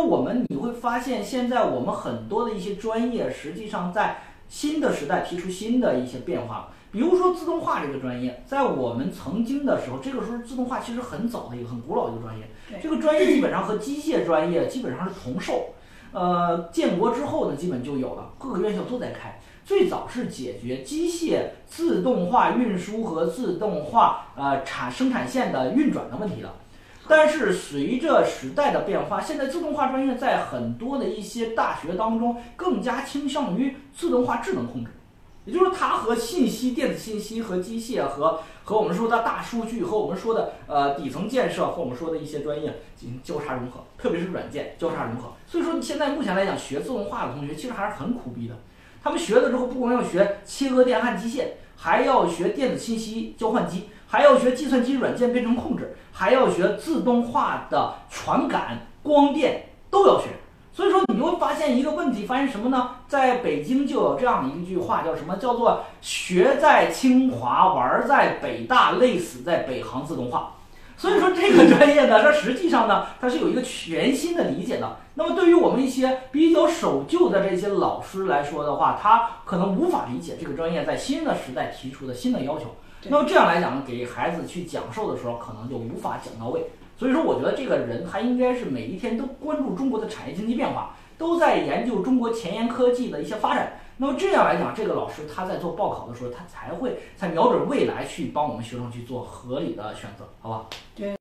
我们你会发现，现在我们很多的一些专业，实际上在新的时代提出新的一些变化。比如说自动化这个专业，在我们曾经的时候，这个时候自动化其实很早的一个很古老的一个专业。这个专业基本上和机械专业基本上是同寿。呃，建国之后呢，基本就有了，各个院校都在开。最早是解决机械自动化运输和自动化呃产生产线的运转的问题的。但是随着时代的变化，现在自动化专业在很多的一些大学当中更加倾向于自动化智能控制。也就是它和信息、电子信息和机械和和我们说的大数据和我们说的呃底层建设和我们说的一些专业进行交叉融合，特别是软件交叉融合。所以说，现在目前来讲，学自动化的同学其实还是很苦逼的。他们学了之后，不光要学切割电焊机械，还要学电子信息交换机，还要学计算机软件编程控制，还要学自动化的传感、光电都要学。所以说，你会发现一个问题，发现什么呢？在北京就有这样一句话，叫什么？叫做“学在清华，玩在北大，累死在北航自动化”。所以说，这个专业呢，它实际上呢，它是有一个全新的理解的。那么，对于我们一些比较守旧的这些老师来说的话，他可能无法理解这个专业在新的时代提出的新的要求。那么这样来讲呢，给孩子去讲授的时候，可能就无法讲到位。所以说，我觉得这个人他应该是每一天都关注中国的产业经济变化，都在研究中国前沿科技的一些发展。那么这样来讲，这个老师他在做报考的时候，他才会才瞄准未来去帮我们学生去做合理的选择，好吧？对。